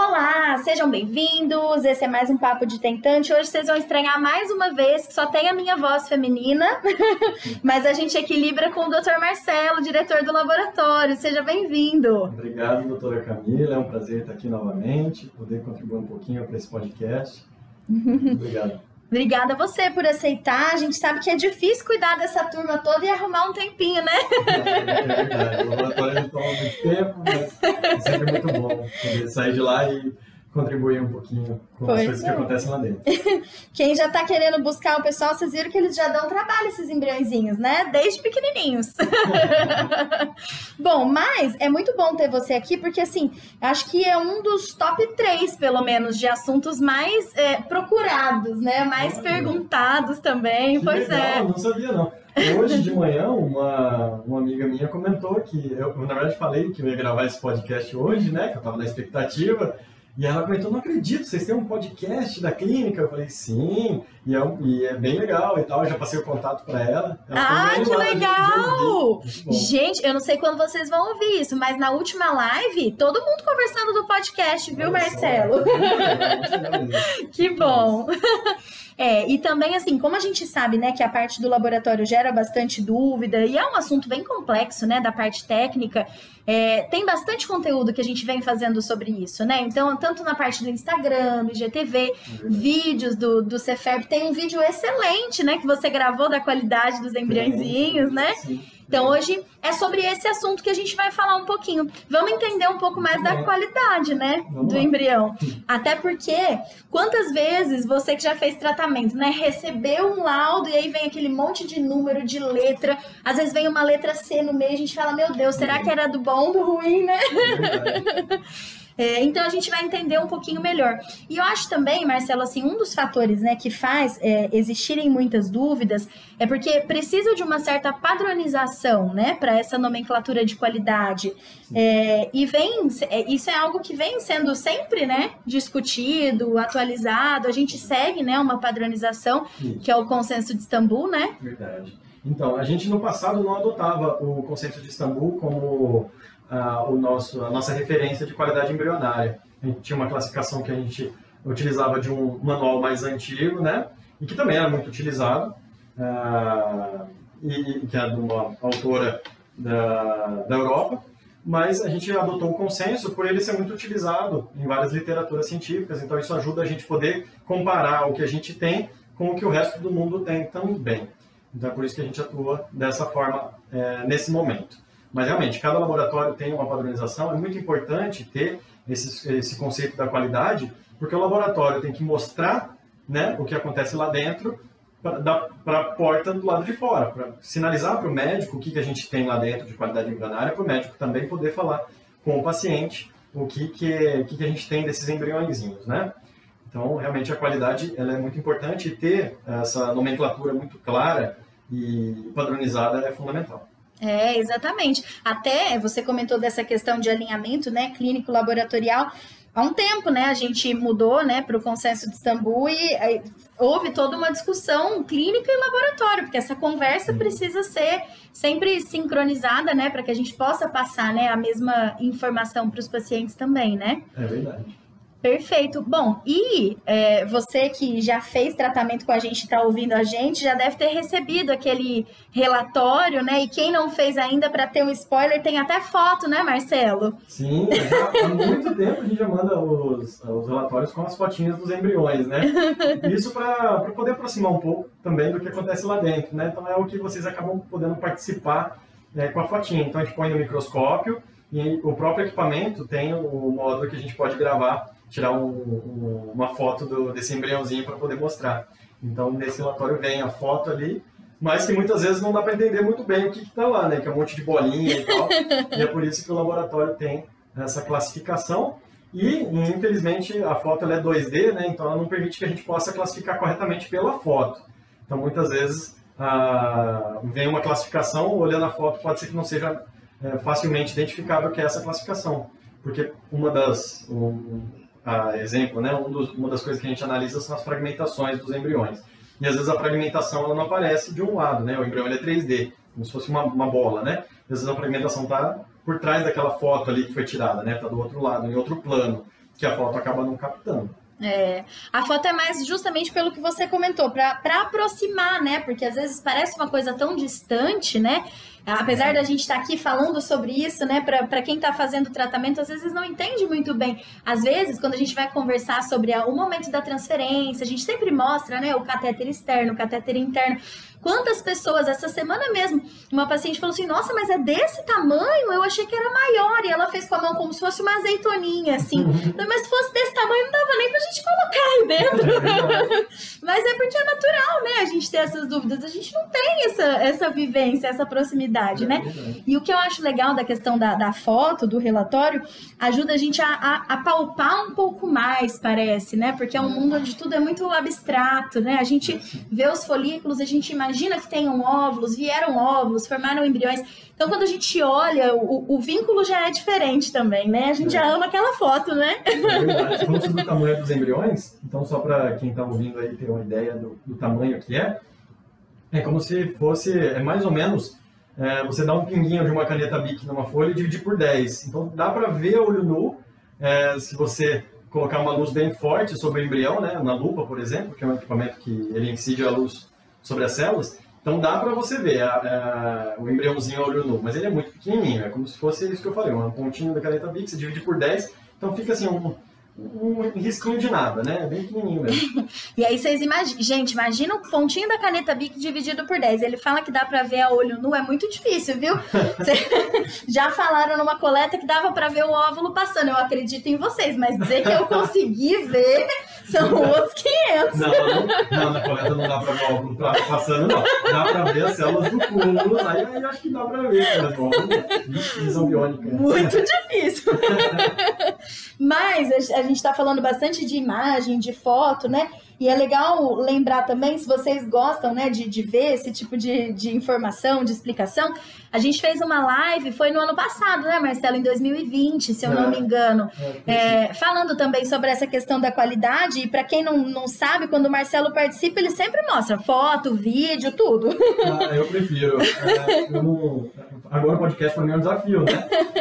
Olá, sejam bem-vindos. Esse é mais um Papo de Tentante. Hoje vocês vão estranhar mais uma vez que só tem a minha voz feminina, mas a gente equilibra com o Dr. Marcelo, diretor do laboratório. Seja bem-vindo. Obrigado, doutora Camila. É um prazer estar aqui novamente, poder contribuir um pouquinho para esse podcast. Obrigado. Obrigada a você por aceitar. A gente sabe que é difícil cuidar dessa turma toda e arrumar um tempinho, né? É, verdade. O laboratório toma muito tempo, mas é sempre muito bom poder sair de lá e contribuir um pouquinho com pois as coisas é. que acontecem lá dentro. Quem já está querendo buscar o pessoal, vocês viram que eles já dão trabalho, esses embriõezinhos, né? Desde pequenininhos. bom, mas é muito bom ter você aqui, porque assim, acho que é um dos top 3, pelo menos, de assuntos mais é, procurados, né? Mais perguntados também. Que pois legal, é. Não sabia, não. Hoje de manhã, uma, uma amiga minha comentou que eu, na verdade, falei que eu ia gravar esse podcast hoje, né? Que eu estava na expectativa. E ela comentou, não acredito, vocês têm um podcast da clínica? Eu falei, sim, e é, e é bem legal e tal. Eu já passei o contato para ela. ela. Ah, que legal! Gente, eu não sei quando vocês vão ouvir isso, mas na última live, todo mundo conversando do podcast, viu, Olha Marcelo? Só, que bom! É, e também, assim, como a gente sabe, né, que a parte do laboratório gera bastante dúvida e é um assunto bem complexo, né, da parte técnica, é, tem bastante conteúdo que a gente vem fazendo sobre isso, né? Então, tanto na parte do Instagram, do IGTV, vídeos do, do Ceferp, tem um vídeo excelente, né, que você gravou da qualidade dos embriãozinhos, né? Sim. Então hoje é sobre esse assunto que a gente vai falar um pouquinho. Vamos entender um pouco mais da qualidade, né, do embrião. Até porque quantas vezes você que já fez tratamento, né, recebeu um laudo e aí vem aquele monte de número de letra, às vezes vem uma letra C no meio, a gente fala, meu Deus, será que era do bom, do ruim, né? É É, então a gente vai entender um pouquinho melhor. E eu acho também, Marcelo, assim, um dos fatores né, que faz é, existirem muitas dúvidas é porque precisa de uma certa padronização né, para essa nomenclatura de qualidade. É, e vem, é, isso é algo que vem sendo sempre né, discutido, atualizado. A gente segue né, uma padronização, que é o consenso de Istambul, né? Verdade. Então, a gente no passado não adotava o consenso de Istambul como uh, o nosso, a nossa referência de qualidade embrionária. A gente tinha uma classificação que a gente utilizava de um manual mais antigo, né? E que também era muito utilizado, uh, e que é de uma autora da, da Europa, mas a gente adotou o consenso por ele ser muito utilizado em várias literaturas científicas, então isso ajuda a gente poder comparar o que a gente tem com o que o resto do mundo tem também. Então é por isso que a gente atua dessa forma é, nesse momento. Mas realmente, cada laboratório tem uma padronização, é muito importante ter esse, esse conceito da qualidade, porque o laboratório tem que mostrar né, o que acontece lá dentro para a porta do lado de fora, para sinalizar para o médico o que, que a gente tem lá dentro de qualidade embrionária, para o médico também poder falar com o paciente o que, que, que, que a gente tem desses embriõezinhos, né? Então, realmente, a qualidade ela é muito importante e ter essa nomenclatura muito clara e padronizada é fundamental. É, exatamente. Até você comentou dessa questão de alinhamento, né, clínico laboratorial. Há um tempo, né, a gente mudou, né, para o consenso de Istambul e aí, houve toda uma discussão clínica e laboratório, porque essa conversa precisa ser sempre sincronizada, né, para que a gente possa passar, né, a mesma informação para os pacientes também, né? É verdade. Perfeito. Bom, e é, você que já fez tratamento com a gente, está ouvindo a gente, já deve ter recebido aquele relatório, né? E quem não fez ainda, para ter um spoiler, tem até foto, né, Marcelo? Sim, já, há muito tempo a gente já manda os, os relatórios com as fotinhas dos embriões, né? Isso para poder aproximar um pouco também do que acontece lá dentro, né? Então é o que vocês acabam podendo participar né, com a fotinha. Então a gente põe no microscópio e o próprio equipamento tem o módulo que a gente pode gravar tirar um, um, uma foto do, desse embriãozinho para poder mostrar. Então, nesse relatório vem a foto ali, mas que muitas vezes não dá para entender muito bem o que está lá, né? Que é um monte de bolinha e tal. e é por isso que o laboratório tem essa classificação. E, infelizmente, a foto é 2D, né? então ela não permite que a gente possa classificar corretamente pela foto. Então, muitas vezes, ah, vem uma classificação, olhando a foto, pode ser que não seja é, facilmente identificável que é essa classificação. Porque uma das, um, exemplo, né? Um dos, uma das coisas que a gente analisa são as fragmentações dos embriões. E às vezes a fragmentação ela não aparece de um lado, né? O embrião é 3D, como se fosse uma, uma bola, né? Às vezes a fragmentação está por trás daquela foto ali que foi tirada, né? Está do outro lado, em outro plano, que a foto acaba não captando. É, a foto é mais justamente pelo que você comentou, para aproximar, né? Porque às vezes parece uma coisa tão distante, né? Apesar da gente estar tá aqui falando sobre isso, né, para quem está fazendo tratamento, às vezes não entende muito bem. Às vezes, quando a gente vai conversar sobre o momento da transferência, a gente sempre mostra, né, o catéter externo, o catéter interno. Quantas pessoas, essa semana mesmo, uma paciente falou assim: Nossa, mas é desse tamanho? Eu achei que era maior. E ela fez com a mão como se fosse uma azeitoninha, assim. mas se fosse desse tamanho, não dava nem pra gente colocar aí dentro. mas é porque é natural, né? A gente ter essas dúvidas. A gente não tem essa, essa vivência, essa proximidade, né? E o que eu acho legal da questão da, da foto, do relatório, ajuda a gente a, a, a palpar um pouco mais, parece, né? Porque é um mundo onde tudo é muito abstrato, né? A gente vê os folículos, a gente imagina imagina que tenham óvulos, vieram óvulos, formaram embriões. Então, quando a gente olha, o, o vínculo já é diferente também, né? A gente é. já ama aquela foto, né? É verdade. Falando sobre o tamanho dos embriões, então, só para quem está ouvindo aí ter uma ideia do, do, tamanho que é, é como se fosse, é mais ou menos, é, você dá um pinguinho de uma caneta Bic numa folha e dividir por 10. Então, dá para ver a olho nu, é, se você colocar uma luz bem forte sobre o embrião, né, na lupa, por exemplo, que é um equipamento que ele incide a luz sobre as células. Então dá para você ver a, a, o embriãozinho a olho nu, mas ele é muito pequenininho, é como se fosse isso que eu falei, uma pontinha da caneta Bic, você divide por 10, então fica assim um, um risquinho de nada, né? É bem pequenininho mesmo. e aí vocês imaginam, gente, imagina o pontinho da caneta Bic dividido por 10. Ele fala que dá para ver a olho nu, é muito difícil, viu? Já falaram numa coleta que dava para ver o óvulo passando. Eu acredito em vocês, mas dizer que eu consegui ver são outros 500. Não, não, não, na coleta não dá para ver o óvulo passando, não. Dá para ver as células do cúmulo, aí, aí acho que dá para ver, né? Visão biônica. Muito difícil. mas a gente está falando bastante de imagem, de foto, né? E é legal lembrar também, se vocês gostam né, de, de ver esse tipo de, de informação, de explicação, a gente fez uma live, foi no ano passado, né, Marcelo? Em 2020, se eu é, não me engano. É, é, falando também sobre essa questão da qualidade. E para quem não, não sabe, quando o Marcelo participa, ele sempre mostra foto, vídeo, tudo. Ah, eu prefiro. É, eu não... Agora o podcast para mim é um desafio, né?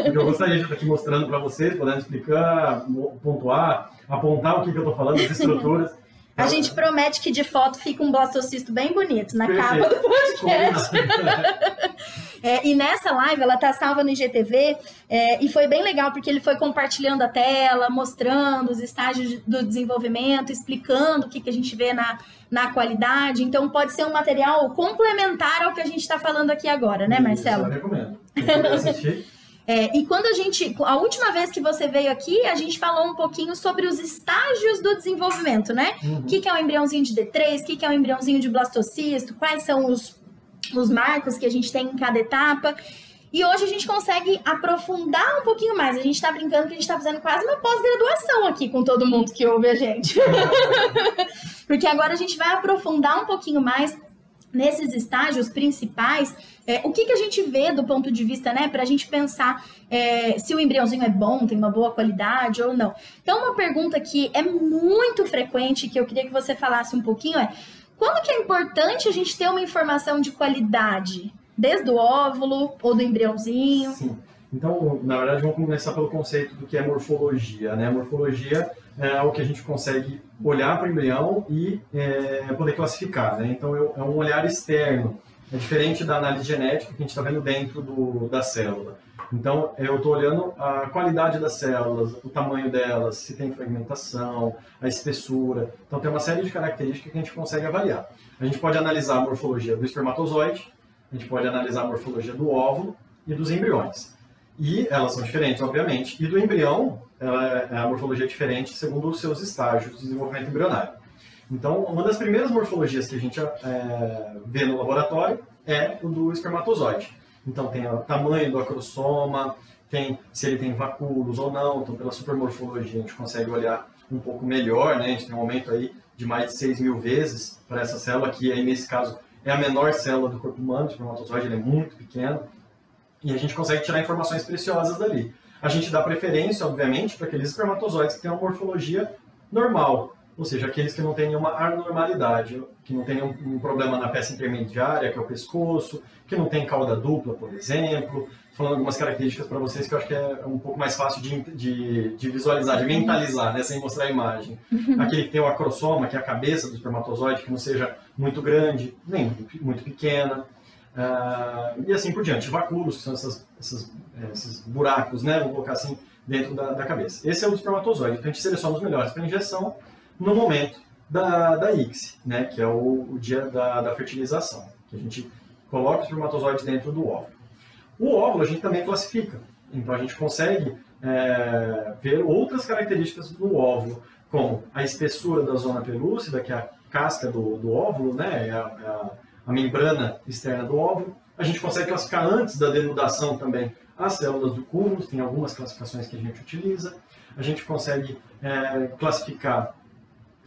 Porque eu gostaria de estar aqui mostrando para vocês, podendo explicar, pontuar, apontar o que, que eu estou falando, as estruturas. A gente promete que de foto fica um blastocisto bem bonito na Perfeito. capa do podcast. é, e nessa live, ela tá salva no IGTV, é, e foi bem legal, porque ele foi compartilhando a tela, mostrando os estágios do desenvolvimento, explicando o que, que a gente vê na, na qualidade. Então, pode ser um material complementar ao que a gente está falando aqui agora, né, Marcelo? Isso, eu recomendo. Eu assistir. É, e quando a gente, a última vez que você veio aqui, a gente falou um pouquinho sobre os estágios do desenvolvimento, né? Uhum. O que, que é um embriãozinho de D3, o que, que é um embriãozinho de blastocisto, quais são os, os marcos que a gente tem em cada etapa. E hoje a gente consegue aprofundar um pouquinho mais. A gente está brincando que a gente está fazendo quase uma pós-graduação aqui com todo mundo que ouve a gente. Porque agora a gente vai aprofundar um pouquinho mais nesses estágios principais, é, o que, que a gente vê do ponto de vista, né, para a gente pensar é, se o embriãozinho é bom, tem uma boa qualidade ou não. Então, uma pergunta que é muito frequente, que eu queria que você falasse um pouquinho, é quando que é importante a gente ter uma informação de qualidade? Desde o óvulo ou do embriãozinho? Sim. Então, na verdade, vamos começar pelo conceito do que é morfologia. Né? Morfologia é o que a gente consegue olhar para o embrião e é, poder classificar. Né? Então, é um olhar externo. É diferente da análise genética que a gente está vendo dentro do, da célula. Então, eu estou olhando a qualidade das células, o tamanho delas, se tem fragmentação, a espessura. Então, tem uma série de características que a gente consegue avaliar. A gente pode analisar a morfologia do espermatozoide, a gente pode analisar a morfologia do óvulo e dos embriões. E elas são diferentes, obviamente. E do embrião, ela, é, a morfologia é diferente segundo os seus estágios de desenvolvimento embrionário. Então, uma das primeiras morfologias que a gente é, vê no laboratório é o do espermatozoide. Então, tem o tamanho do acrosoma, tem se ele tem vacúolos ou não, então pela supermorfologia a gente consegue olhar um pouco melhor, né? A gente tem um aumento aí de mais de 6 mil vezes para essa célula, que aí nesse caso é a menor célula do corpo humano, o espermatozoide é muito pequeno, e a gente consegue tirar informações preciosas dali. A gente dá preferência, obviamente, para aqueles espermatozoides que têm uma morfologia normal, ou seja, aqueles que não têm nenhuma anormalidade, que não têm nenhum problema na peça intermediária, que é o pescoço, que não tem cauda dupla, por exemplo. Falando algumas características para vocês que eu acho que é um pouco mais fácil de, de, de visualizar, de mentalizar, né, sem mostrar a imagem. Uhum. Aquele que tem o acrosoma, que é a cabeça do espermatozoide, que não seja muito grande, nem muito pequena. Uh, e assim por diante. Vacúolos, que são essas, essas, é, esses buracos, né, vou colocar assim, dentro da, da cabeça. Esse é o espermatozoide. Então a gente seleciona os melhores para injeção no momento da, da ICSI, né, que é o, o dia da, da fertilização, que a gente coloca o espermatozoide dentro do óvulo. O óvulo a gente também classifica, então a gente consegue é, ver outras características do óvulo, como a espessura da zona pelúcida, que é a casca do, do óvulo, né, é a, é a, a membrana externa do óvulo. A gente consegue classificar antes da denudação também as células do cúmulo, tem algumas classificações que a gente utiliza. A gente consegue é, classificar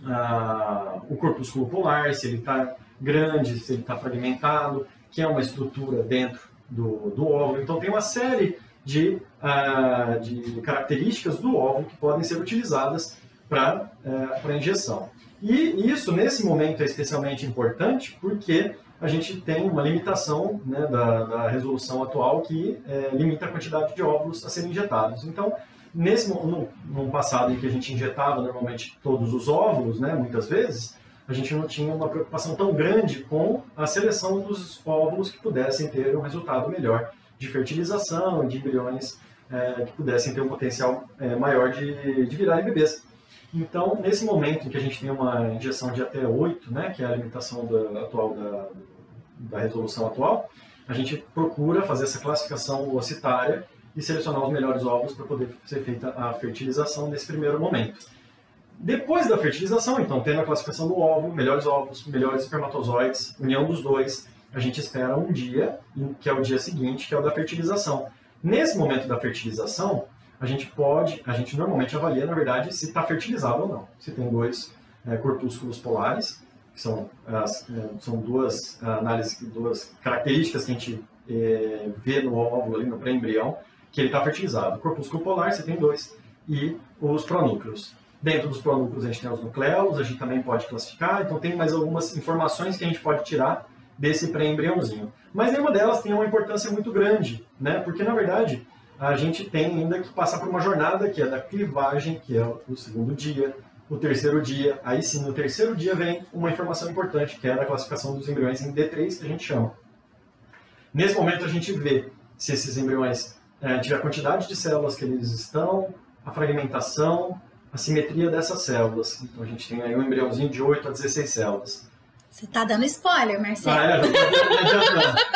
ah, o corpúsculo polar, se ele está grande, se ele está fragmentado, que é uma estrutura dentro do, do óvulo. Então, tem uma série de, ah, de características do óvulo que podem ser utilizadas para uh, injeção. E isso, nesse momento, é especialmente importante porque a gente tem uma limitação né, da, da, resolução atual que é, limita a quantidade de óvulos a serem injetados. Então, nesse no, no, passado em que a gente injetava normalmente todos os óvulos, né, muitas vezes, a gente não tinha uma preocupação tão grande com a seleção dos óvulos que pudessem ter um resultado melhor de fertilização, de embriões é, que pudessem ter um potencial é, maior de, de virarem bebês. Então, nesse momento em que a gente tem uma injeção de até 8, né, que é a limitação da, atual da, da resolução atual, a gente procura fazer essa classificação ocitária e selecionar os melhores ovos para poder ser feita a fertilização nesse primeiro momento. Depois da fertilização, então, tendo a classificação do ovo, melhores ovos, melhores espermatozoides, união dos dois, a gente espera um dia, que é o dia seguinte, que é o da fertilização. Nesse momento da fertilização, a gente pode, a gente normalmente avalia, na verdade, se está fertilizado ou não. Se tem dois é, corpúsculos polares, que são, as, é, são duas análises, duas características que a gente é, vê no óvulo, ali no pré-embrião, que ele está fertilizado. O corpúsculo polar, você tem dois, e os pronúcleos. Dentro dos pronúcleos a gente tem os nucleolos, a gente também pode classificar, então tem mais algumas informações que a gente pode tirar desse pré-embriãozinho. Mas nenhuma delas tem uma importância muito grande, né? Porque na verdade a gente tem ainda que passar por uma jornada que é da clivagem, que é o segundo dia, o terceiro dia. Aí sim, no terceiro dia vem uma informação importante, que é a classificação dos embriões em D3, que a gente chama. Nesse momento a gente vê se esses embriões é, tiver a quantidade de células que eles estão, a fragmentação, a simetria dessas células. Então a gente tem aí um embriãozinho de 8 a 16 células. Você tá dando spoiler, Marcelo. Ah, é,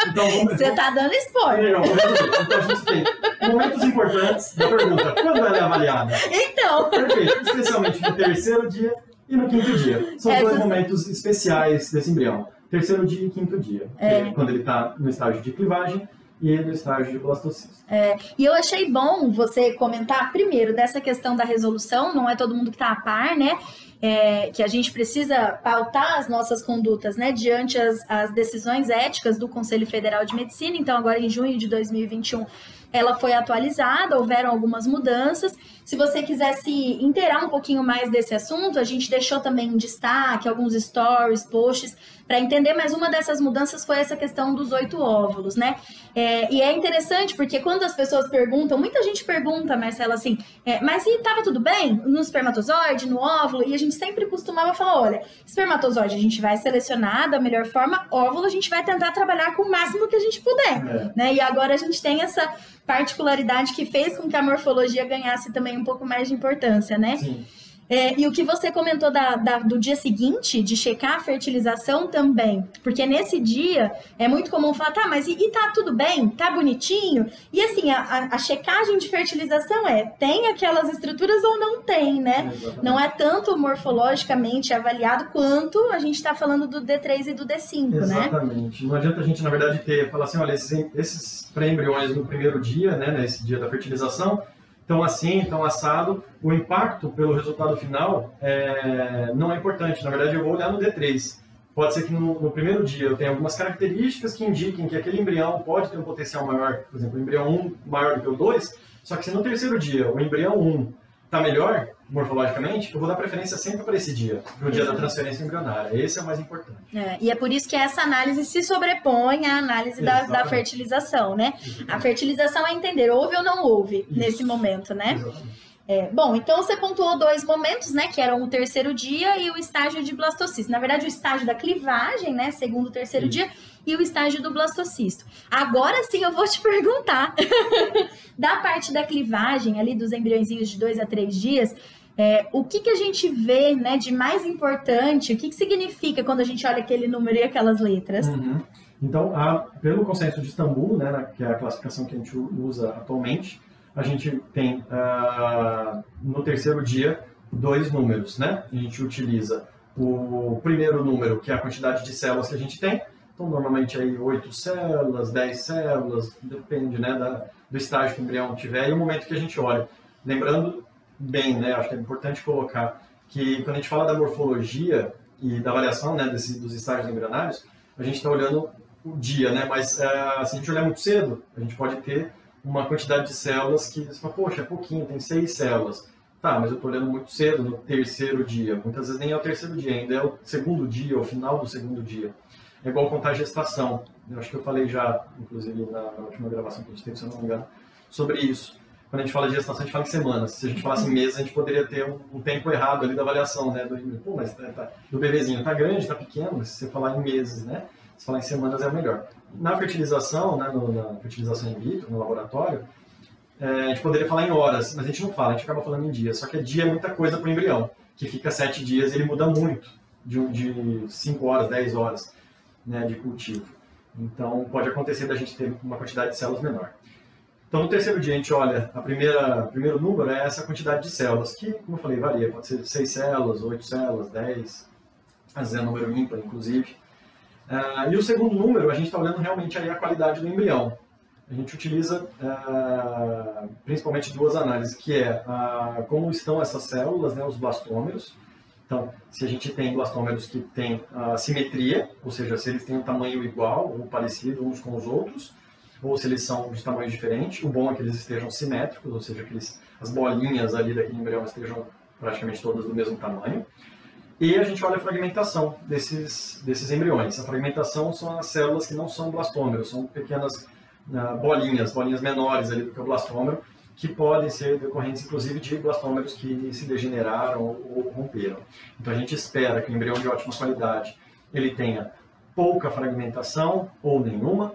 então, vamos, Você tá dando spoiler. Então a gente tem momentos importantes da pergunta. Quando ela é avaliada? Então. Perfeito. Especialmente no terceiro dia e no quinto dia. São Essas... dois momentos especiais desse embrião. Terceiro dia e quinto dia. É. É quando ele está no estágio de clivagem e no estágio de blastocisto. É, e eu achei bom você comentar primeiro dessa questão da resolução, não é todo mundo que está a par, né? É, que a gente precisa pautar as nossas condutas, né, diante as, as decisões éticas do Conselho Federal de Medicina. Então, agora em junho de 2021, ela foi atualizada, houveram algumas mudanças. Se você quiser se inteirar um pouquinho mais desse assunto, a gente deixou também em destaque alguns stories, posts para entender, mas uma dessas mudanças foi essa questão dos oito óvulos, né? É, e é interessante porque quando as pessoas perguntam, muita gente pergunta, Marcela, assim, é, mas se estava tudo bem no espermatozoide, no óvulo? E a gente sempre costumava falar, olha, espermatozoide a gente vai selecionar da melhor forma, óvulo a gente vai tentar trabalhar com o máximo que a gente puder, é. né? E agora a gente tem essa particularidade que fez com que a morfologia ganhasse também um pouco mais de importância, né? Sim. É, e o que você comentou da, da, do dia seguinte, de checar a fertilização também. Porque nesse dia é muito comum falar, tá, mas e, e tá tudo bem? Tá bonitinho? E assim, a, a, checagem de fertilização é, tem aquelas estruturas ou não tem, né? Exatamente. Não é tanto morfologicamente avaliado quanto a gente está falando do D3 e do D5, Exatamente. né? Exatamente. Não adianta a gente, na verdade, ter, falar assim, olha, esses, esses pré-embriões no primeiro dia, né, nesse dia da fertilização, tão assim, tão assado, o impacto pelo resultado final é, não é importante. Na verdade, eu vou olhar no D3. Pode ser que no, no, primeiro dia eu tenha algumas características que indiquem que aquele embrião pode ter um potencial maior, por exemplo, o embrião 1 maior do que o 2, só que se no terceiro dia o embrião 1 está melhor, morfologicamente, eu vou dar preferência sempre para esse dia, para o dia da transferência embrionária. Esse é o mais importante. É, e é por isso que essa análise se sobrepõe à análise da, da, fertilização, né? Exatamente. A fertilização é entender houve ou não houve isso. nesse momento, né? É, bom, então você pontuou dois momentos, né? Que eram o terceiro dia e o estágio de blastocisto. Na verdade, o estágio da clivagem, né? Segundo terceiro dia, e o estágio do blastocisto. Agora sim eu vou te perguntar. da parte da clivagem, ali dos embriõezinhos de dois a três dias, é, o que, que a gente vê né, de mais importante? O que, que significa quando a gente olha aquele número e aquelas letras? Uhum. Então, a, pelo consenso de Istambul, né, que é a classificação que a gente usa atualmente, a gente tem uh, no terceiro dia dois números, né? A gente utiliza o primeiro número, que é a quantidade de células que a gente tem. Então, normalmente aí oito células, dez células, depende né, da, do estágio que o embrião tiver e o momento que a gente olha. Lembrando bem, né? Acho que é importante colocar que quando a gente fala da morfologia e da avaliação né, desse, dos estágios embrionários, a gente está olhando o dia, né? Mas uh, se a gente olhar muito cedo, a gente pode ter uma quantidade de células que você fala, poxa, é pouquinho, tem seis células. Tá, mas eu estou olhando muito cedo, no terceiro dia. Muitas vezes nem é o terceiro dia, ainda é o segundo dia, o final do segundo dia. É igual contar a gestação. Eu acho que eu falei já, inclusive, na, última gravação que a gente teve, se eu não me engano, sobre isso quando a gente fala de gestação, a gente fala em semanas. Se a gente falasse em meses, a gente poderia ter um, um tempo errado ali da avaliação, né? Do, pô, mas tá, tá, do bebezinho tá grande, tá pequeno, se você falar em meses, né? Se falar em semanas é o melhor. Na fertilização, né, no, na fertilização in vitro, no laboratório, é, a gente poderia falar em horas, mas a gente não fala, a gente acaba falando em dias. Só que dia é muita coisa para o embrião, que fica sete dias e ele muda muito, de, de cinco horas, dez horas né, de cultivo. Então, pode acontecer da gente ter uma quantidade de células menor. Então, no terceiro dia, a gente olha, a primeira, o primeiro número é essa quantidade de células, que, como eu falei, varia. Pode ser 6 células, 8 células, 10, às vezes é número ímpar, inclusive. Uh, e o segundo número, a gente está olhando realmente aí a qualidade do embrião. A gente utiliza uh, principalmente duas análises, que é uh, como estão essas células, né, os blastômeros. Então, se a gente tem blastômeros que têm simetria, ou seja, se eles têm um tamanho igual ou parecido uns com os outros, ou se eles são de tamanho diferente. O bom é que eles estejam simétricos, ou seja, que eles, as bolinhas ali daquele embrião estejam praticamente todas do mesmo tamanho. E a gente olha a fragmentação desses, desses embriões. A fragmentação são as células que não são blastômeros, são pequenas uh, bolinhas, bolinhas menores ali do que o blastômero, que podem ser decorrentes, inclusive, de blastômeros que se degeneraram ou romperam. Então a gente espera que o embrião de ótima qualidade ele tenha pouca fragmentação ou nenhuma,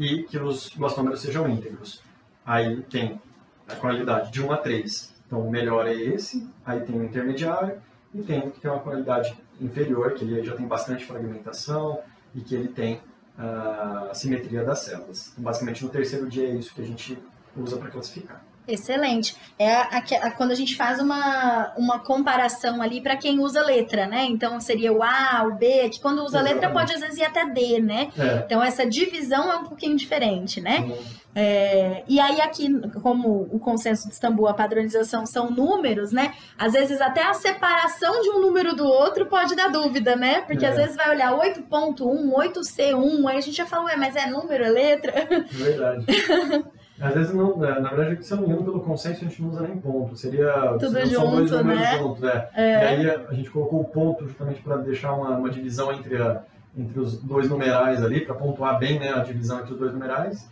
e que os blastômeros sejam íntegros. Aí tem a qualidade de 1 a 3. Então o melhor é esse, aí tem o intermediário e tem o que tem uma qualidade inferior, que ele já tem bastante fragmentação e que ele tem ah, a simetria das células. Então, basicamente no terceiro dia é isso que a gente usa para classificar. Excelente. É a, a, a, quando a gente faz uma, uma comparação ali para quem usa letra, né? Então seria o A, o B, que quando usa letra pode às vezes ir até D, né? É. Então essa divisão é um pouquinho diferente, né? É, e aí aqui, como o consenso de Istambul, a padronização são números, né? Às vezes até a separação de um número do outro pode dar dúvida, né? Porque é. às vezes vai olhar 8.1, 8C1, aí a gente já fala, ué, mas é número, é letra? Verdade. Às vezes não, né? na verdade, se eu não me engano, pelo consenso a gente não usa nem ponto. Seria Tudo junto, são dois números né? juntos, é. é. E aí a, a, gente colocou o ponto justamente para deixar uma, uma divisão entre, a, entre os dois numerais ali, para pontuar bem né, a divisão entre os dois numerais.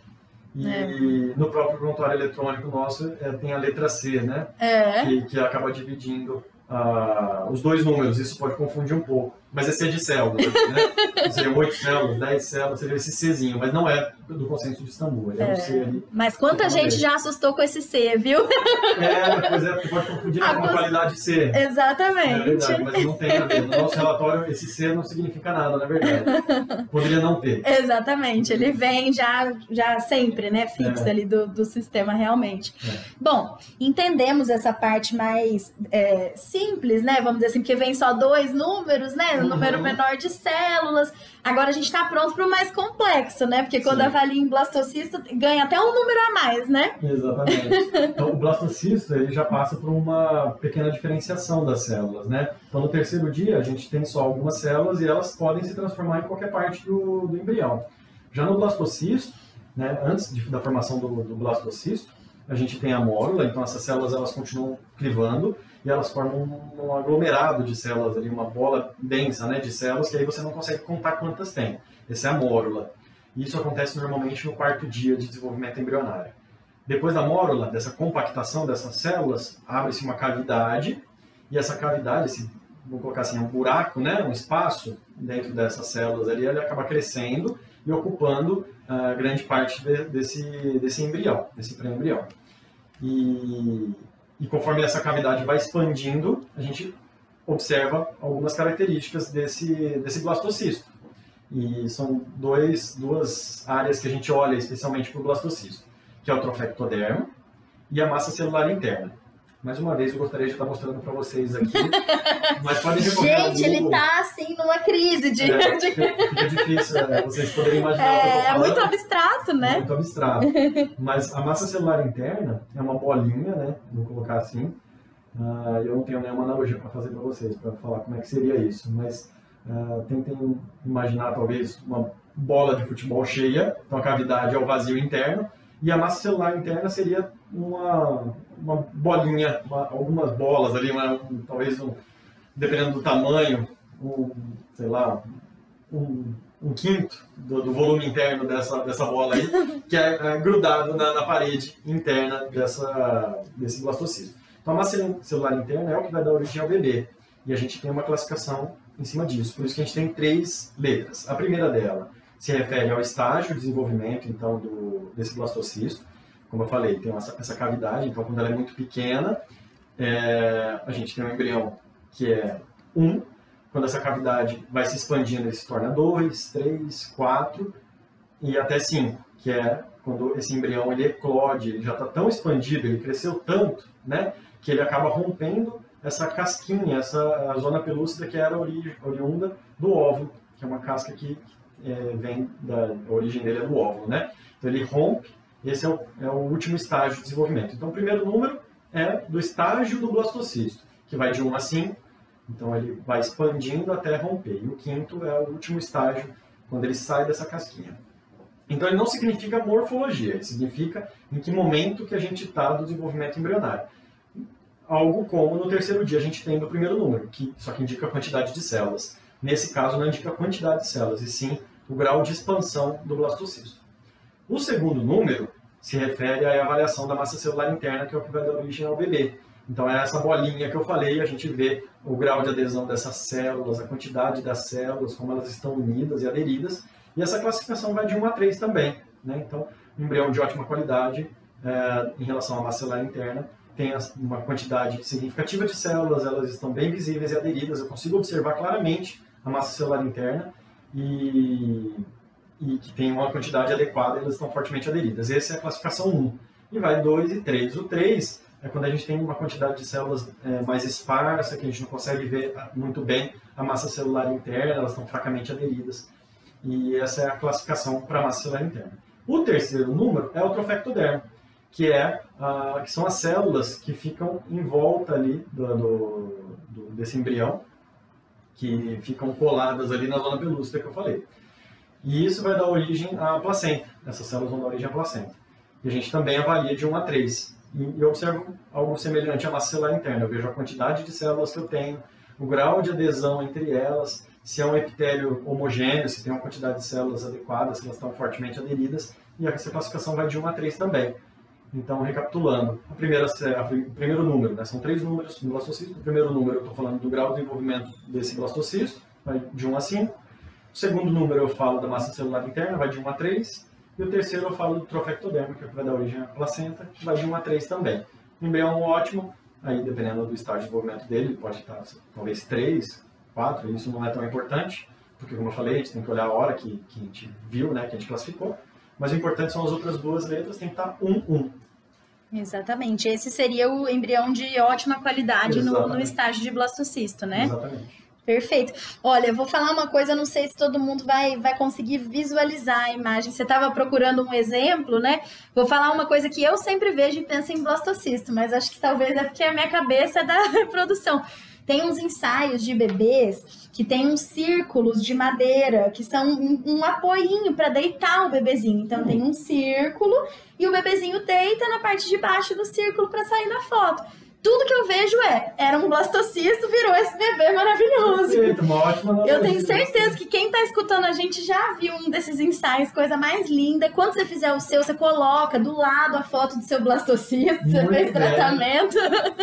E é. no próprio prontuário eletrônico nosso é, tem a letra C, né? É. Que, que acaba dividindo uh, os dois números. Isso pode confundir um pouco. Mas é C de células, né? Seriam 8 células, 10 células, seria esse Czinho, mas não é do consenso de Istambul, é, é um C ali. Mas quanta gente já assustou com esse C, viu? É, pois é, pode confundir com a qualidade C. Exatamente. É verdade, mas não tem a ver. No nosso relatório, esse C não significa nada, na verdade. Poderia não ter. Exatamente, ele vem já, já sempre, né, fixo é. ali do, do sistema realmente. É. Bom, entendemos essa parte mais é, simples, né, vamos dizer assim, porque vem só dois números, né, um uhum. número menor de células. Agora a gente está pronto para o mais complexo, né, porque quando Sim. avalia em blastocisto, ganha até um número a mais, né? Exatamente. Então, o blastocisto, ele já passa por uma pequena diferenciação das células, né? Então, no terceiro dia, a gente tem só algumas células e elas podem se transformar em qualquer parte do, do embrião. Já no blastocisto, né, antes de, da formação do, do blastocisto, a gente tem a mórula, então essas células elas continuam clivando e elas formam um, aglomerado de células ali, uma bola densa né, de células que aí você não consegue contar quantas tem. Essa é a mórula. E isso acontece normalmente no quarto dia de desenvolvimento embrionário. Depois da mórula, dessa compactação dessas células, abre-se uma cavidade e essa cavidade, esse, vamos colocar assim, um buraco, né, um espaço dentro dessas células ali, ele acaba crescendo e ocupando uh, grande parte de, desse, desse embrião, desse pré-embrião. E, e conforme essa cavidade vai expandindo, a gente observa algumas características desse, desse blastocisto. E são dois, duas áreas que a gente olha especialmente para o blastocisto, que é o trofectodermo e a massa celular interna. Mais uma vez, eu gostaria de estar mostrando para vocês aqui. Mas podem recorrer Gente, ele está assim numa crise de. É, fica difícil, é, vocês poderem imaginar. É, é muito abstrato, né? Muito abstrato. Mas a massa celular interna é uma bolinha, né? Vou colocar assim. Uh, eu não tenho nenhuma analogia para fazer para vocês, para falar como é que seria isso. Mas uh, tentem imaginar, talvez, uma bola de futebol cheia. Então a cavidade é o vazio interno. E a massa celular interna seria uma, uma bolinha, uma, algumas bolas ali, uma, um, talvez um, dependendo do tamanho, um, sei lá, um, um quinto do, do, volume interno dessa, dessa bola aí, que é, é grudado na, na, parede interna dessa, desse blastocisto. Então a massa celular interna é o que vai dar origem ao bebê. E a gente tem uma classificação em cima disso. Por isso que a gente tem três letras. A primeira dela se refere ao estágio de desenvolvimento, então, do, desse blastocisto. Como eu falei, tem essa, essa cavidade, então quando ela é muito pequena, é, a gente tem um embrião que é 1, um, quando essa cavidade vai se expandindo, ele se torna 2, 3, 4 e até 5, que é quando esse embrião ele eclode, ele já está tão expandido, ele cresceu tanto, né, que ele acaba rompendo essa casquinha, essa zona pelúcida que era ori oriunda do óvulo, que é uma casca que é, vem da a origem dele é do óvulo, né? Então ele rompe esse é o, é o último estágio de desenvolvimento. Então, o primeiro número é do estágio do blastocisto, que vai de 1 a 5. Então, ele vai expandindo até romper. E o quinto é o último estágio, quando ele sai dessa casquinha. Então, ele não significa morfologia, ele significa em que momento que a gente está do desenvolvimento embrionário. Algo como no terceiro dia a gente tem do primeiro número, que só que indica a quantidade de células. Nesse caso, não indica a quantidade de células, e sim o grau de expansão do blastocisto. O segundo número se refere à avaliação da massa celular interna, que é o que vai dar origem ao bebê. Então, é essa bolinha que eu falei, a gente vê o grau de adesão dessas células, a quantidade das células, como elas estão unidas e aderidas. E essa classificação vai de 1 a 3 também. Né? Então, um embrião de ótima qualidade é, em relação à massa celular interna tem uma quantidade significativa de células, elas estão bem visíveis e aderidas. Eu consigo observar claramente a massa celular interna e e que tem uma quantidade adequada, elas estão fortemente aderidas. Essa é a classificação 1. E vai 2 e 3. O 3 é quando a gente tem uma quantidade de células é, mais esparsa, que a gente não consegue ver muito bem a massa celular interna, elas estão fracamente aderidas. E essa é a classificação para a massa celular interna. O terceiro número é o trofectodermo, que, é, a, que são as células que ficam em volta ali do, do, do, desse embrião, que ficam coladas ali na zona pelúcida que eu falei. E isso vai dar origem à placenta. Essas células vão dar origem à placenta. E a gente também avalia de 1 a 3. E eu observo algo semelhante à massa celular interna. Eu vejo a quantidade de células que eu tenho, o grau de adesão entre elas, se é um epitélio homogêneo, se tem uma quantidade de células adequadas, se elas estão fortemente aderidas. E essa classificação vai de 1 a 3 também. Então, recapitulando, a primeira, a, o primeiro número, né, são três números no blastocisto. O primeiro número, eu estou falando do grau de desenvolvimento desse blastocisto. vai de 1 a 5. O segundo número eu falo da massa celular interna, vai de 1 a 3. E o terceiro eu falo do trofectoderma, que é o vai dar origem à placenta, que vai de 1 a 3 também. Embrião ótimo, aí dependendo do estágio de desenvolvimento dele, pode estar talvez 3, 4, isso não é tão importante, porque como eu falei, a gente tem que olhar a hora que, que a gente viu, né, que a gente classificou. Mas o importante são as outras duas letras, tem que estar 1, 1. Exatamente. Esse seria o embrião de ótima qualidade no, no, estágio de blastocisto, né? Exatamente. Perfeito. Olha, eu vou falar uma coisa, não sei se todo mundo vai, vai conseguir visualizar a imagem. Você estava procurando um exemplo, né? Vou falar uma coisa que eu sempre vejo e penso em blastocisto, mas acho que talvez é porque a minha cabeça é da reprodução. Tem uns ensaios de bebês que tem uns círculos de madeira que são um, um para deitar o bebezinho. Então tem um círculo e o bebezinho deita na parte de baixo do círculo para sair na foto tudo que eu vejo é, era um blastocisto, virou esse bebê maravilhoso. Perfeito, uma ótima Eu tenho certeza que quem tá escutando a gente já viu um desses ensaios, coisa mais linda. Quando você fizer o seu, você coloca do lado a foto do seu blastocisto, você fez tratamento.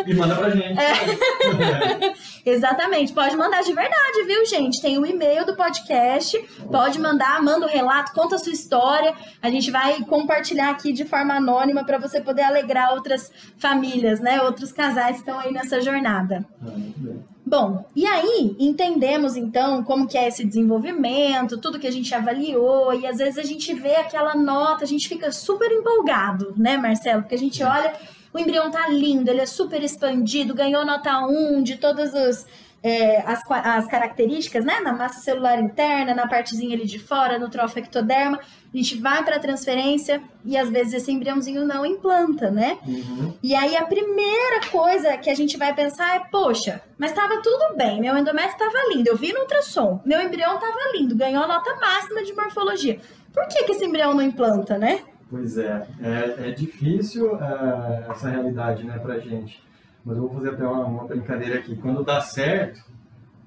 E manda pra gente. É. É. Exatamente, pode mandar de verdade, viu, gente? Tem o um e-mail do podcast, pode mandar, manda o um relato, conta a sua história. A gente vai compartilhar aqui de forma anônima para você poder alegrar outras famílias, né? Outros casais casais estão aí nessa jornada. Ah, Bom, e aí entendemos então como que é esse desenvolvimento, tudo que a gente avaliou, e às vezes a gente vê aquela nota, a gente fica super empolgado, né, Marcelo? Porque a gente olha, o embrião tá lindo, ele é super expandido, ganhou nota 1 de todos os é, as, as características, né? Na massa celular interna, na partezinha ali de fora, no trofectoderma. A gente vai para a transferência e às vezes esse embriãozinho não implanta, né? Uhum. E aí a primeira coisa que a gente vai pensar é, poxa, mas estava tudo bem, meu endométrio estava lindo, eu vi no ultrassom, meu embrião estava lindo, ganhou a nota máxima de morfologia. Por que, que esse embrião não implanta, né? Pois é, é, é difícil uh, essa realidade, né, pra gente. Mas eu vou fazer até uma, uma brincadeira aqui. Quando dá certo,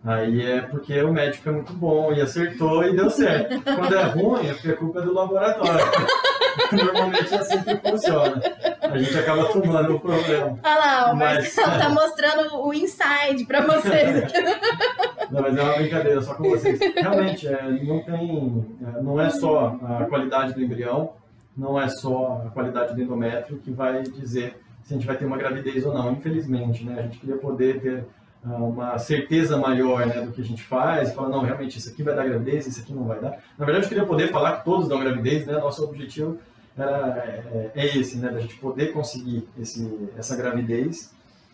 aí é porque o médico é muito bom e acertou e deu certo. Quando é ruim, é porque a culpa é do laboratório. Normalmente é assim que funciona. A gente acaba tomando o problema. Olha lá, o Marcelo tá mostrando o inside para vocês. Não, mas é uma brincadeira só com vocês. Realmente, é, não tem, é, não é só a qualidade do embrião, não é só a qualidade do endométrio que vai dizer se a gente vai ter uma gravidez ou não, infelizmente, né? A gente queria poder ter uh, uma certeza maior né, do que a gente faz, falar, não, realmente, isso aqui vai dar gravidez, isso aqui não vai dar. Na verdade, eu queria poder falar que todos dão gravidez, né? Nosso objetivo era, é, é esse, né? Da gente poder conseguir esse, essa gravidez,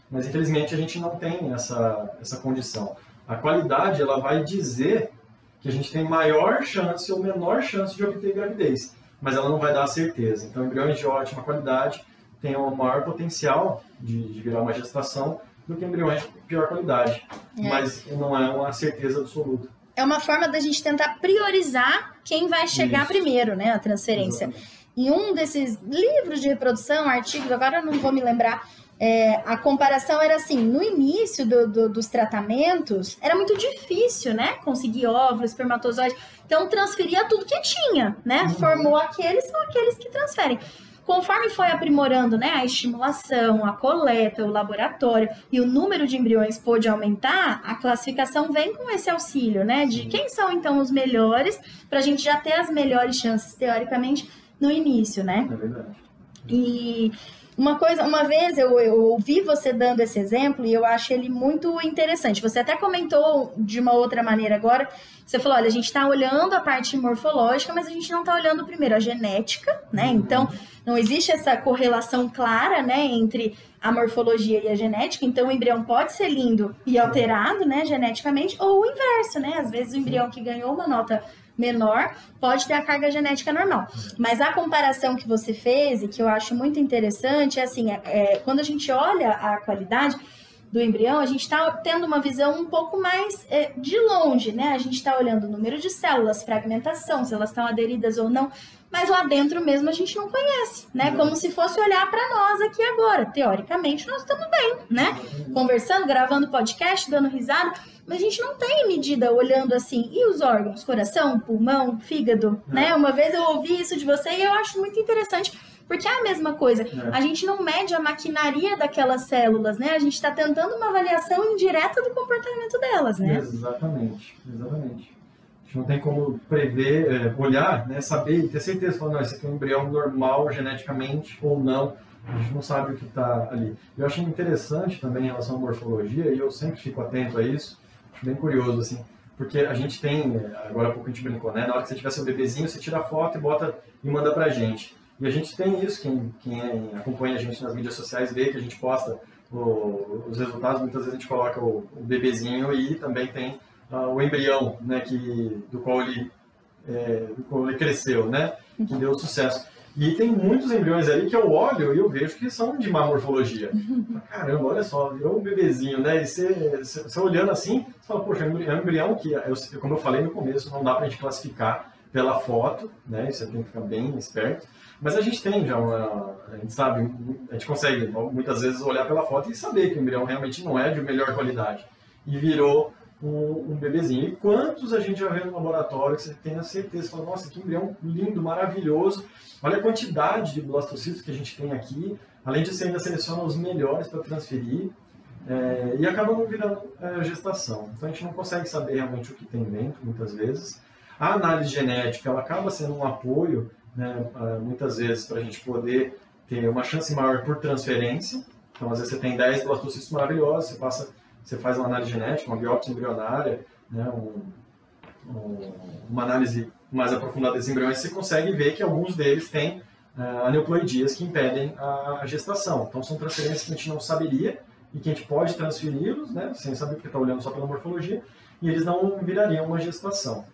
mas infelizmente a gente não tem essa, essa condição. A qualidade, ela vai dizer que a gente tem maior chance ou menor chance de obter gravidez, mas ela não vai dar a certeza. Então, embriões de ótima qualidade, tem um maior potencial de, de virar uma gestação do que embriões de pior qualidade. É. Mas não é uma certeza absoluta. É uma forma da gente tentar priorizar quem vai chegar Isso. primeiro, né? A transferência. Exatamente. Em um desses livros de reprodução, artigos, agora eu não vou me lembrar, é, a comparação era assim: no início do, do, dos tratamentos, era muito difícil, né? Conseguir óvulos, espermatozoides. Então, transferia tudo que tinha, né? Uhum. Formou aqueles, são aqueles que transferem. Conforme foi aprimorando né, a estimulação, a coleta, o laboratório e o número de embriões pôde aumentar, a classificação vem com esse auxílio, né? De quem são então os melhores, para a gente já ter as melhores chances, teoricamente, no início, né? É verdade. E uma coisa, uma vez eu, eu ouvi você dando esse exemplo e eu acho ele muito interessante. Você até comentou de uma outra maneira agora. Você falou: olha, a gente está olhando a parte morfológica, mas a gente não está olhando primeiro a genética, né? Uhum. Então, não existe essa correlação clara, né, entre a morfologia e a genética. Então, o embrião pode ser lindo e alterado, né, geneticamente, ou o inverso, né? Às vezes, o embrião que ganhou uma nota menor pode ter a carga genética normal. Mas a comparação que você fez e que eu acho muito interessante é assim, é, é quando a gente olha a qualidade do embrião, a gente está tendo uma visão um pouco mais é, de longe, né? A gente está olhando o número de células, fragmentação, se elas estão aderidas ou não, mas lá dentro mesmo a gente não conhece, né? Como se fosse olhar para nós aqui agora. Teoricamente, nós estamos bem, né? Conversando, gravando podcast, dando risada, mas a gente não tem medida olhando assim. E os órgãos? Coração, pulmão, fígado, né? Uma vez eu ouvi isso de você e eu acho muito interessante Porque é a mesma coisa. É. A gente não mede a maquinaria daquelas células, né? A gente está tentando uma avaliação indireta do comportamento delas, né? Exatamente, exatamente. A gente não tem como prever, é, olhar, né, saber e ter certeza, falar, não, esse aqui é um embrião normal geneticamente ou não. A gente não sabe o que está ali. Eu achei interessante também em relação à morfologia, e eu sempre fico atento a isso, bem curioso, assim, porque a gente tem, agora há pouco a gente brincou, né? Na hora que você tiver seu bebezinho, você tira a foto e bota e manda pra gente. E a gente tem isso, quem, quem é, acompanha a gente nas mídias sociais vê que a gente posta o, os resultados, muitas vezes a gente coloca o, o bebezinho e também tem uh, o embrião, né, que, do, qual ele, é, qual ele cresceu, né, que deu sucesso. E tem muitos embriões ali que eu olho e eu vejo que são de má morfologia. Caramba, olha só, virou um bebezinho, né? E você, você olhando assim, você fala, poxa, é um embrião que, eu, como eu falei no começo, não dá pra gente classificar pela foto, né? Isso tem que ficar bem esperto. Mas a gente tem já uma. A gente sabe, a gente consegue muitas vezes olhar pela foto e saber que o embrião realmente não é de melhor qualidade. E virou um, um bebezinho. E quantos a gente já vê no laboratório que você tem a certeza, fala, nossa, que embrião lindo, maravilhoso. Olha a quantidade de blastocitos que a gente tem aqui. Além disso, ainda seleciona os melhores para transferir. É, e acaba não virando é, gestação. Então a gente não consegue saber realmente o que tem dentro, muitas vezes. A análise genética ela acaba sendo um apoio, né, muitas vezes, para a gente poder ter uma chance maior por transferência. Então, às vezes, você tem 10 blastocitos maravilhosos, você, passa, você faz uma análise genética, uma biópsia embrionária, né, um, um, uma análise mais aprofundada desses embriões, você consegue ver que alguns deles têm uh, aneuploidias que impedem a, a gestação. Então, são transferências que a gente não saberia e que a gente pode transferi-los, né, sem saber porque está olhando só pela morfologia, e eles não virariam uma gestação.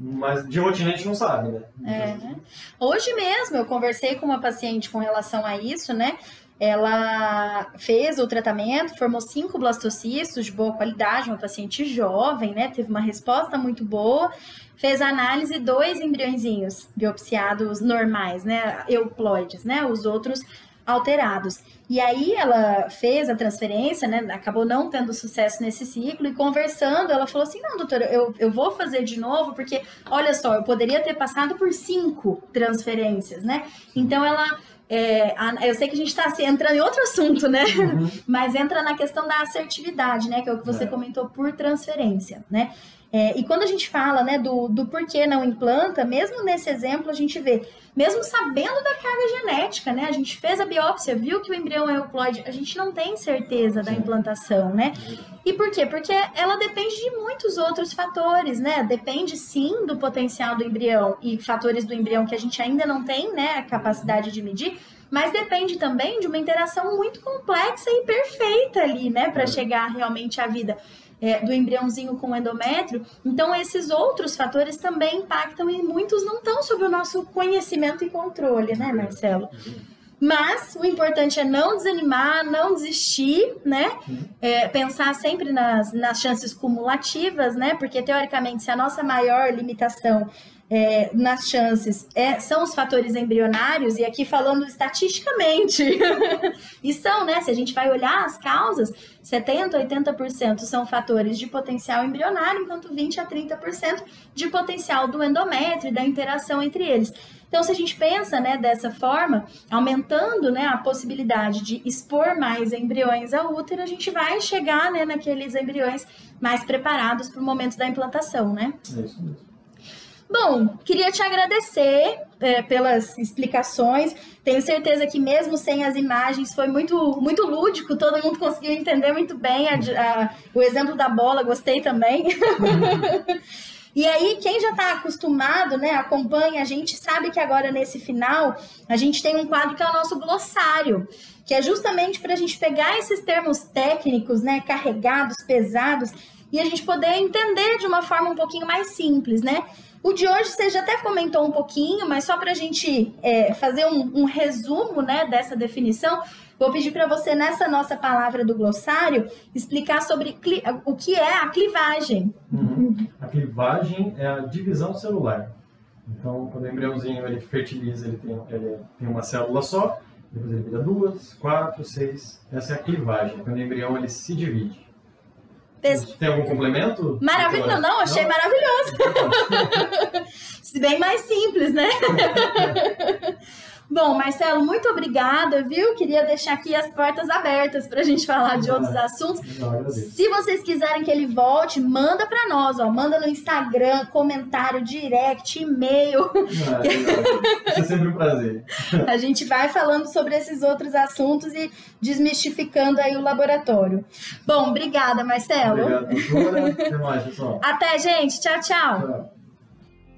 Mas de rotina a gente não sabe, né? É. Hoje mesmo eu conversei com uma paciente com relação a isso, né? Ela fez o tratamento, formou cinco blastocistos de boa qualidade, uma paciente jovem, né? Teve uma resposta muito boa. Fez a análise dois embriõezinhos biopsiados normais, né? Euploides, né? Os outros alterados. E aí ela fez a transferência, né? Acabou não tendo sucesso nesse ciclo e conversando, ela falou assim: não, doutora, eu, eu vou fazer de novo, porque olha só, eu poderia ter passado por cinco transferências, né? Então ela. É, eu sei que a gente está assim, entrando em outro assunto, né? Uhum. Mas entra na questão da assertividade, né? Que é o que você é. comentou por transferência, né? É, e quando a gente fala né, do, do porquê não implanta, mesmo nesse exemplo, a gente vê, mesmo sabendo da carga genética, né? A gente fez a biópsia, viu que o embrião é euploide, a gente não tem certeza da implantação, né? E por quê? Porque ela depende de muitos outros fatores, né? Depende sim do potencial do embrião e fatores do embrião que a gente ainda não tem, né, a capacidade de medir, mas depende também de uma interação muito complexa e perfeita ali, né, para chegar realmente à vida é, do embriãozinho com endométrio. Então, esses outros fatores também impactam e muitos não estão sob o nosso conhecimento e controle, né, Marcelo? Mas o importante é não desanimar, não desistir, né? É, pensar sempre nas, nas chances cumulativas, né? Porque teoricamente, se a nossa maior limitação é, nas chances é, são os fatores embrionários, e aqui falando estatisticamente, e são, né? Se a gente vai olhar as causas, 70%, 80% são fatores de potencial embrionário, enquanto 20% a 30% de potencial do endométrio e da interação entre eles. Então, se a gente pensa né, dessa forma, aumentando né, a possibilidade de expor mais embriões ao útero, a gente vai chegar né, naqueles embriões mais preparados para o momento da implantação, né? É isso mesmo. Bom, queria te agradecer é, pelas explicações. Tenho certeza que mesmo sem as imagens foi muito, muito lúdico, todo mundo conseguiu entender muito bem a, a, o exemplo da bola, gostei também. E aí, quem já está acostumado, né, acompanha a gente, sabe que agora nesse final a gente tem um quadro que é o nosso glossário, que é justamente para a gente pegar esses termos técnicos, né, carregados, pesados, e a gente poder entender de uma forma um pouquinho mais simples, né? O de hoje você já até comentou um pouquinho, mas só para a gente é, fazer um, um, resumo né, dessa definição, vou pedir para você, nessa nossa palavra do glossário, explicar sobre o que é a clivagem. Uhum. A clivagem é a divisão celular. Então, quando o embriãozinho ele fertiliza, ele tem, ele tem uma célula só, depois ele vira duas, quatro, seis. Essa é a clivagem, quando o embrião ele se divide. Tem algum complemento? Maravilhoso, não, achei não? maravilhoso. Bem mais simples, né? Bom, Marcelo, muito obrigada, viu? Queria deixar aqui as portas abertas para a gente falar de outros assuntos. Se vocês quiserem que ele volte, manda para nós, ó. Manda no Instagram, comentário, direct, e-mail. É, é, sempre um prazer. A gente vai falando sobre esses outros assuntos e desmistificando aí o laboratório. Bom, obrigada, Marcelo. Obrigado, Até mais, pessoal. Até, gente. tchau. tchau. tchau.